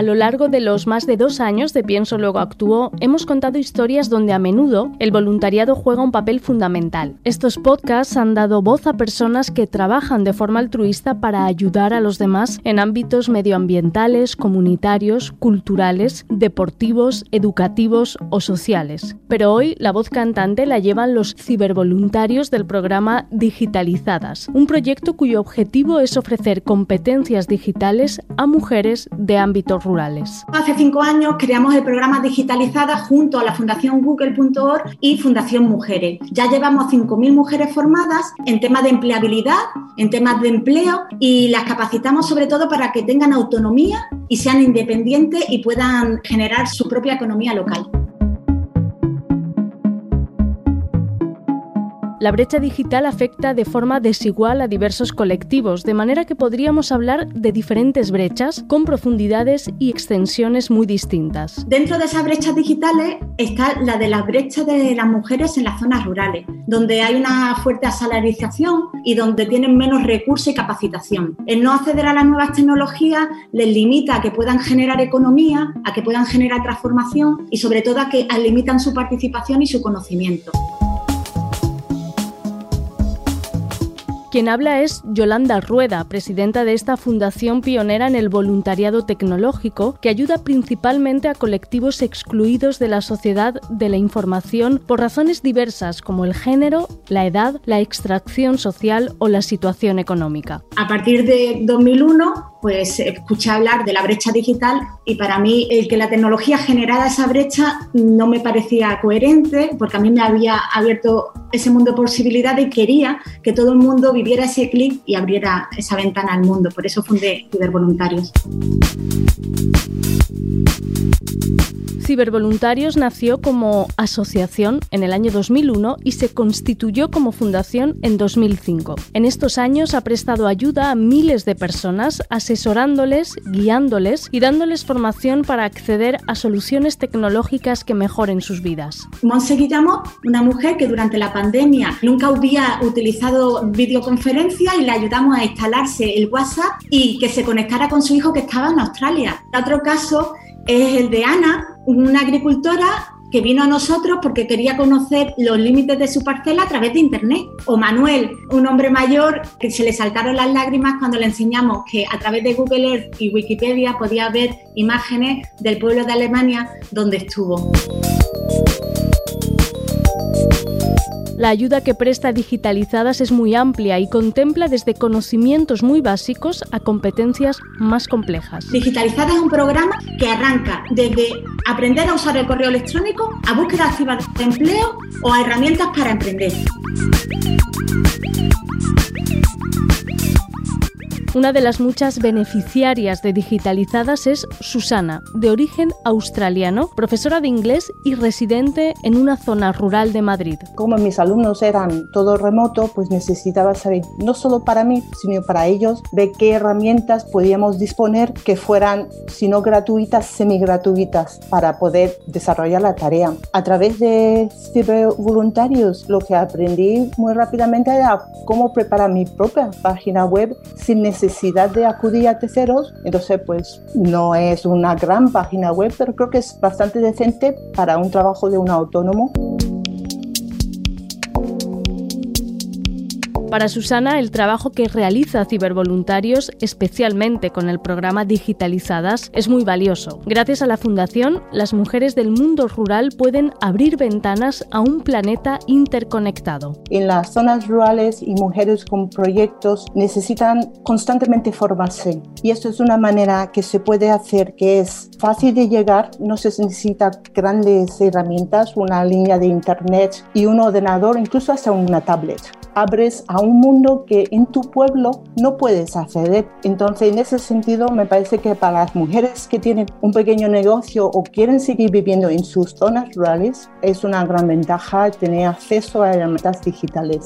A lo largo de los más de dos años de Pienso Luego Actúo, hemos contado historias donde a menudo el voluntariado juega un papel fundamental. Estos podcasts han dado voz a personas que trabajan de forma altruista para ayudar a los demás en ámbitos medioambientales, comunitarios, culturales, deportivos, educativos o sociales. Pero hoy la voz cantante la llevan los cibervoluntarios del programa Digitalizadas, un proyecto cuyo objetivo es ofrecer competencias digitales a mujeres de ámbitos Hace cinco años creamos el programa Digitalizada junto a la Fundación Google.org y Fundación Mujeres. Ya llevamos 5.000 mujeres formadas en temas de empleabilidad, en temas de empleo y las capacitamos sobre todo para que tengan autonomía y sean independientes y puedan generar su propia economía local. La brecha digital afecta de forma desigual a diversos colectivos, de manera que podríamos hablar de diferentes brechas con profundidades y extensiones muy distintas. Dentro de esas brechas digitales está la de la brecha de las mujeres en las zonas rurales, donde hay una fuerte asalarización y donde tienen menos recursos y capacitación. El no acceder a las nuevas tecnologías les limita a que puedan generar economía, a que puedan generar transformación y sobre todo a que limitan su participación y su conocimiento. Quien habla es Yolanda Rueda, presidenta de esta fundación pionera en el voluntariado tecnológico, que ayuda principalmente a colectivos excluidos de la sociedad de la información por razones diversas como el género, la edad, la extracción social o la situación económica. A partir de 2001, pues escuché hablar de la brecha digital y para mí el que la tecnología generara esa brecha no me parecía coherente porque a mí me había abierto ese mundo de posibilidades y quería que todo el mundo viviera ese clic y abriera esa ventana al mundo. Por eso fundé Cibervoluntarios. Cibervoluntarios nació como asociación en el año 2001 y se constituyó como fundación en 2005. En estos años ha prestado ayuda a miles de personas, asesorándoles, guiándoles y dándoles formación para acceder a soluciones tecnológicas que mejoren sus vidas. Monse Guillamo, una mujer que durante la pandemia nunca había utilizado videoconferencia y le ayudamos a instalarse el WhatsApp y que se conectara con su hijo que estaba en Australia. Otro caso es el de Ana, una agricultora que vino a nosotros porque quería conocer los límites de su parcela a través de Internet. O Manuel, un hombre mayor que se le saltaron las lágrimas cuando le enseñamos que a través de Google Earth y Wikipedia podía ver imágenes del pueblo de Alemania donde estuvo. La ayuda que presta Digitalizadas es muy amplia y contempla desde conocimientos muy básicos a competencias más complejas. Digitalizadas es un programa que arranca desde aprender a usar el correo electrónico a búsqueda activa de empleo o a herramientas para emprender. Una de las muchas beneficiarias de Digitalizadas es Susana, de origen australiano, profesora de inglés y residente en una zona rural de Madrid. Como mis alumnos eran todo remoto, pues necesitaba saber, no solo para mí, sino para ellos, de qué herramientas podíamos disponer que fueran, si no gratuitas, semi-gratuitas, para poder desarrollar la tarea. A través de voluntarios, lo que aprendí muy rápidamente era cómo preparar mi propia página web sin necesidad necesidad de acudir a terceros, entonces pues no es una gran página web, pero creo que es bastante decente para un trabajo de un autónomo. Para Susana, el trabajo que realiza Cibervoluntarios, especialmente con el programa Digitalizadas, es muy valioso. Gracias a la Fundación, las mujeres del mundo rural pueden abrir ventanas a un planeta interconectado. En las zonas rurales y mujeres con proyectos necesitan constantemente formarse y esto es una manera que se puede hacer que es fácil de llegar, no se necesita grandes herramientas, una línea de internet y un ordenador, incluso hasta una tablet abres a un mundo que en tu pueblo no puedes acceder. Entonces, en ese sentido, me parece que para las mujeres que tienen un pequeño negocio o quieren seguir viviendo en sus zonas rurales, es una gran ventaja tener acceso a herramientas digitales.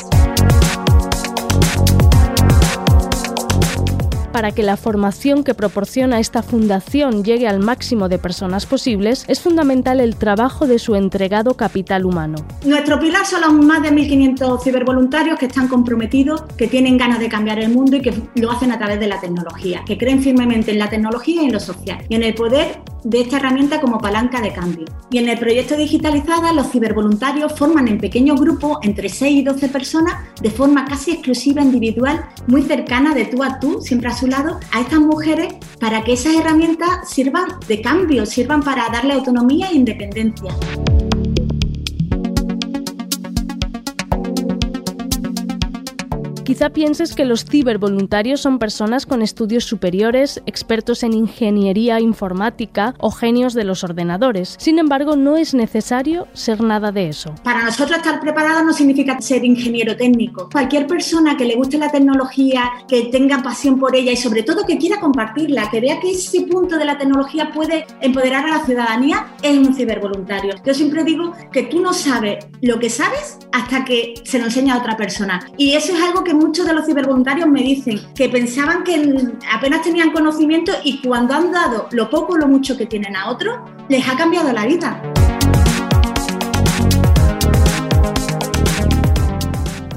Para que la formación que proporciona esta fundación llegue al máximo de personas posibles, es fundamental el trabajo de su entregado capital humano. Nuestro pilar son los más de 1.500 cibervoluntarios que están comprometidos, que tienen ganas de cambiar el mundo y que lo hacen a través de la tecnología, que creen firmemente en la tecnología y en lo social y en el poder de esta herramienta como palanca de cambio. Y en el proyecto Digitalizada, los cibervoluntarios forman en pequeños grupos entre 6 y 12 personas de forma casi exclusiva, individual, muy cercana de tú a tú, siempre a su lado, a estas mujeres para que esas herramientas sirvan de cambio, sirvan para darle autonomía e independencia. Quizá pienses que los cibervoluntarios son personas con estudios superiores, expertos en ingeniería informática o genios de los ordenadores. Sin embargo, no es necesario ser nada de eso. Para nosotros estar preparados no significa ser ingeniero técnico. Cualquier persona que le guste la tecnología, que tenga pasión por ella y sobre todo que quiera compartirla, que vea que ese punto de la tecnología puede empoderar a la ciudadanía, es un cibervoluntario. Yo siempre digo que tú no sabes lo que sabes hasta que se lo enseña a otra persona. Y eso es algo que muchos de los cibervoluntarios me dicen que pensaban que apenas tenían conocimiento y cuando han dado lo poco o lo mucho que tienen a otros, les ha cambiado la vida.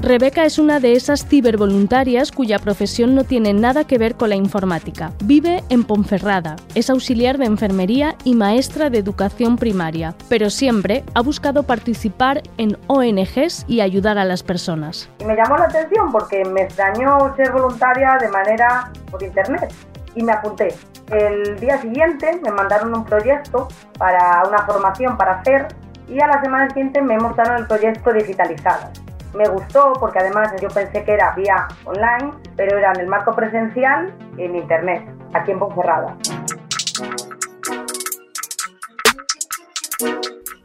Rebeca es una de esas cibervoluntarias cuya profesión no tiene nada que ver con la informática. Vive en Ponferrada, es auxiliar de enfermería y maestra de educación primaria, pero siempre ha buscado participar en ONGs y ayudar a las personas. me llamó la atención porque me extrañó ser voluntaria de manera por internet y me apunté. El día siguiente me mandaron un proyecto para una formación para hacer y a la semana siguiente me montaron el proyecto digitalizado me gustó porque además yo pensé que era vía online, pero era en el marco presencial en internet, aquí en Ponferrada.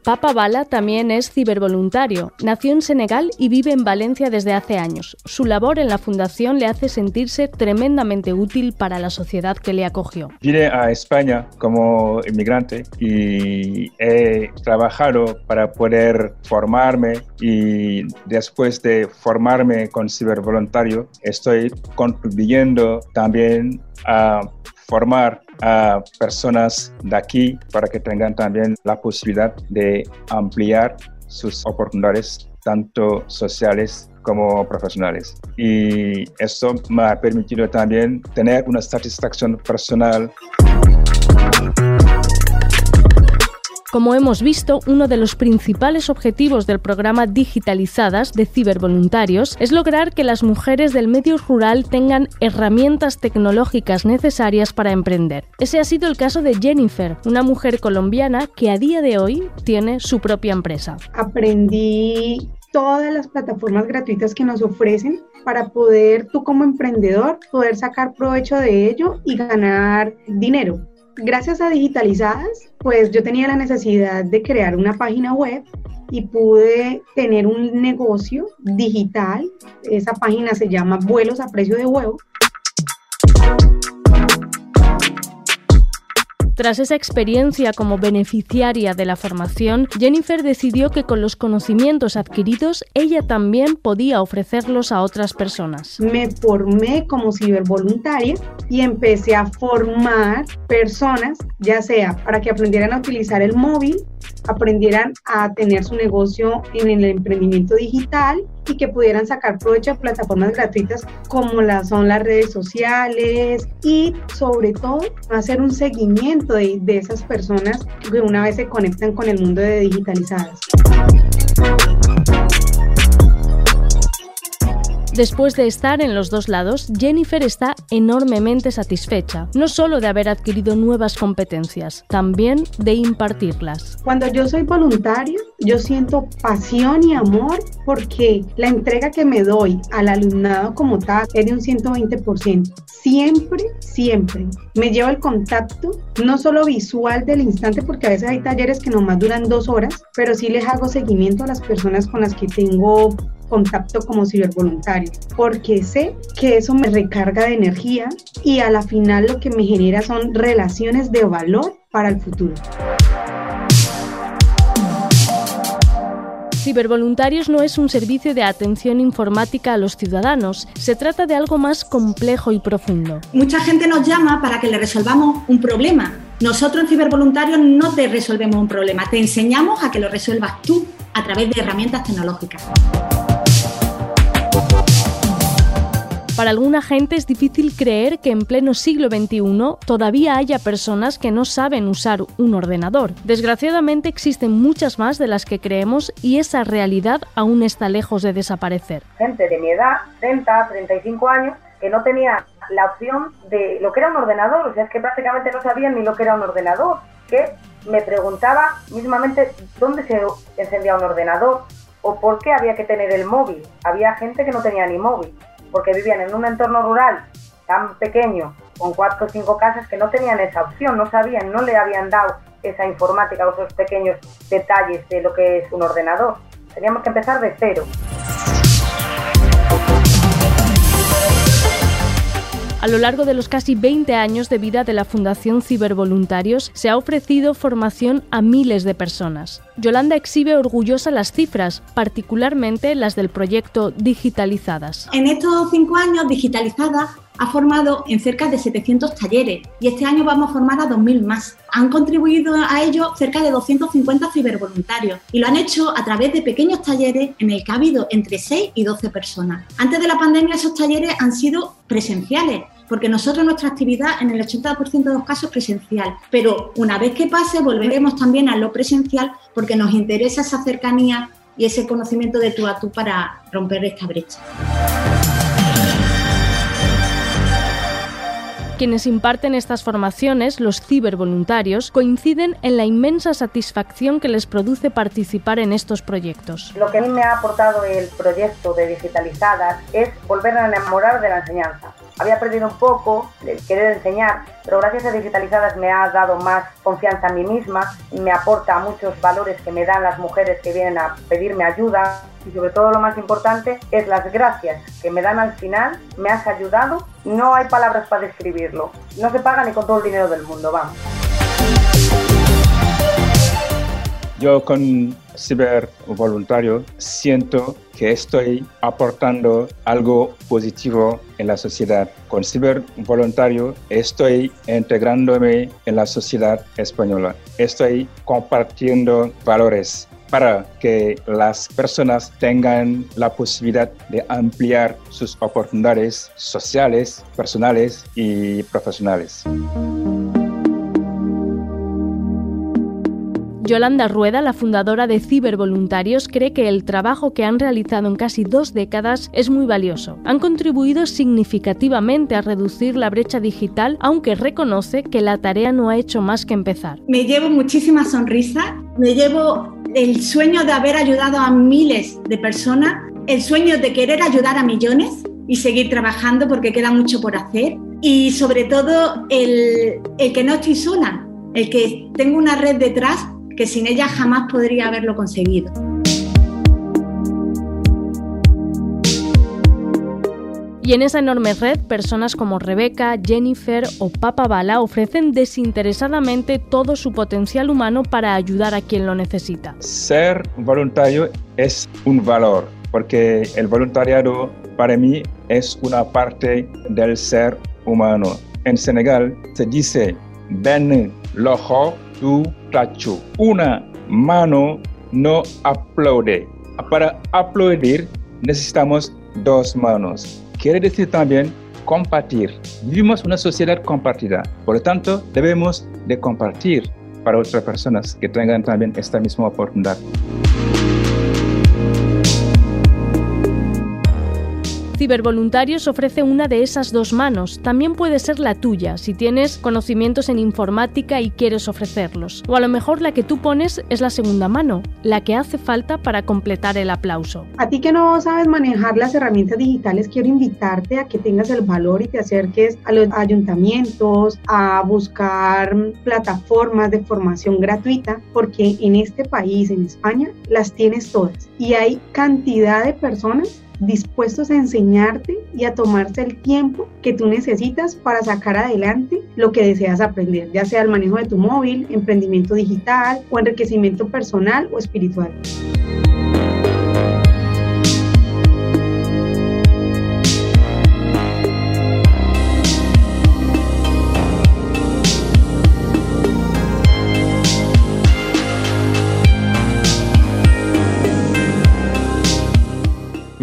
Papa Bala también es cibervoluntario. Nació en Senegal y vive en Valencia desde hace años. Su labor en la fundación le hace sentirse tremendamente útil para la sociedad que le acogió. Vine a España como inmigrante y he trabajado para poder formarme y después de formarme con cibervoluntario estoy contribuyendo también a formar a personas de aquí para que tengan también la posibilidad de ampliar sus oportunidades tanto sociales como profesionales. Y eso me ha permitido también tener una satisfacción personal. Como hemos visto, uno de los principales objetivos del programa Digitalizadas de cibervoluntarios es lograr que las mujeres del medio rural tengan herramientas tecnológicas necesarias para emprender. Ese ha sido el caso de Jennifer, una mujer colombiana que a día de hoy tiene su propia empresa. Aprendí todas las plataformas gratuitas que nos ofrecen para poder tú como emprendedor poder sacar provecho de ello y ganar dinero gracias a Digitalizadas, pues yo tenía la necesidad de crear una página web y pude tener un negocio digital. Esa página se llama Vuelos a Precio de Huevo Tras esa experiencia como beneficiaria de la formación, Jennifer decidió que con los conocimientos adquiridos ella también podía ofrecerlos a otras personas. Me formé como cibervoluntaria y empecé a formar personas, ya sea para que aprendieran a utilizar el móvil, aprendieran a tener su negocio en el emprendimiento digital y que pudieran sacar provecho de plataformas gratuitas como las son las redes sociales y sobre todo hacer un seguimiento de, de esas personas que una vez se conectan con el mundo de digitalizadas. Después de estar en los dos lados, Jennifer está enormemente satisfecha, no solo de haber adquirido nuevas competencias, también de impartirlas. Cuando yo soy voluntario, yo siento pasión y amor porque la entrega que me doy al alumnado como tal es de un 120%. Siempre, siempre me llevo el contacto, no solo visual del instante, porque a veces hay talleres que nomás duran dos horas, pero sí les hago seguimiento a las personas con las que tengo contacto como cibervoluntario, porque sé que eso me recarga de energía y a la final lo que me genera son relaciones de valor para el futuro. Cibervoluntarios no es un servicio de atención informática a los ciudadanos, se trata de algo más complejo y profundo. Mucha gente nos llama para que le resolvamos un problema. Nosotros en Cibervoluntarios no te resolvemos un problema, te enseñamos a que lo resuelvas tú a través de herramientas tecnológicas. Para alguna gente es difícil creer que en pleno siglo XXI todavía haya personas que no saben usar un ordenador. Desgraciadamente existen muchas más de las que creemos y esa realidad aún está lejos de desaparecer. Gente de mi edad, 30, 35 años, que no tenía la opción de lo que era un ordenador, o sea, es que prácticamente no sabían ni lo que era un ordenador, que me preguntaba mismamente dónde se encendía un ordenador o por qué había que tener el móvil. Había gente que no tenía ni móvil porque vivían en un entorno rural tan pequeño, con cuatro o cinco casas, que no tenían esa opción, no sabían, no le habían dado esa informática o esos pequeños detalles de lo que es un ordenador. Teníamos que empezar de cero. A lo largo de los casi 20 años de vida de la Fundación Cibervoluntarios se ha ofrecido formación a miles de personas. Yolanda exhibe orgullosa las cifras, particularmente las del proyecto Digitalizadas. En estos cinco años, Digitalizadas ha formado en cerca de 700 talleres y este año vamos a formar a 2.000 más. Han contribuido a ello cerca de 250 cibervoluntarios y lo han hecho a través de pequeños talleres en el que ha habido entre 6 y 12 personas. Antes de la pandemia esos talleres han sido presenciales porque nosotros nuestra actividad en el 80% de los casos es presencial, pero una vez que pase volveremos también a lo presencial porque nos interesa esa cercanía y ese conocimiento de tú a tú para romper esta brecha. Quienes imparten estas formaciones, los cibervoluntarios, coinciden en la inmensa satisfacción que les produce participar en estos proyectos. Lo que a mí me ha aportado el proyecto de Digitalizadas es volver a enamorar de la enseñanza había perdido un poco el querer enseñar, pero gracias a Digitalizadas me ha dado más confianza en mí misma, me aporta muchos valores que me dan las mujeres que vienen a pedirme ayuda. Y sobre todo lo más importante es las gracias que me dan al final, me has ayudado, no hay palabras para describirlo, no se paga ni con todo el dinero del mundo, vamos. Yo con Ciber Voluntario siento que estoy aportando algo positivo en la sociedad. Con Ciber Voluntario estoy integrándome en la sociedad española. Estoy compartiendo valores para que las personas tengan la posibilidad de ampliar sus oportunidades sociales, personales y profesionales. Yolanda Rueda, la fundadora de Cibervoluntarios, cree que el trabajo que han realizado en casi dos décadas es muy valioso. Han contribuido significativamente a reducir la brecha digital, aunque reconoce que la tarea no ha hecho más que empezar. Me llevo muchísimas sonrisas, me llevo el sueño de haber ayudado a miles de personas, el sueño de querer ayudar a millones y seguir trabajando porque queda mucho por hacer y sobre todo el, el que no estoy sola, el que tengo una red detrás que sin ella jamás podría haberlo conseguido. Y en esa enorme red, personas como Rebeca, Jennifer o Papa Bala ofrecen desinteresadamente todo su potencial humano para ayudar a quien lo necesita. Ser voluntario es un valor, porque el voluntariado para mí es una parte del ser humano. En Senegal se dice Ben Lojo tu tacho. Una mano no aplaude. Para aplaudir necesitamos dos manos. Quiere decir también compartir. Vivimos una sociedad compartida. Por lo tanto, debemos de compartir para otras personas que tengan también esta misma oportunidad. Cibervoluntarios ofrece una de esas dos manos. También puede ser la tuya, si tienes conocimientos en informática y quieres ofrecerlos. O a lo mejor la que tú pones es la segunda mano, la que hace falta para completar el aplauso. A ti que no sabes manejar las herramientas digitales, quiero invitarte a que tengas el valor y te acerques a los ayuntamientos, a buscar plataformas de formación gratuita, porque en este país, en España, las tienes todas. Y hay cantidad de personas dispuestos a enseñarte y a tomarse el tiempo que tú necesitas para sacar adelante lo que deseas aprender, ya sea el manejo de tu móvil, emprendimiento digital o enriquecimiento personal o espiritual.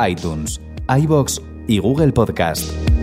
iTunes, iBox y Google Podcast.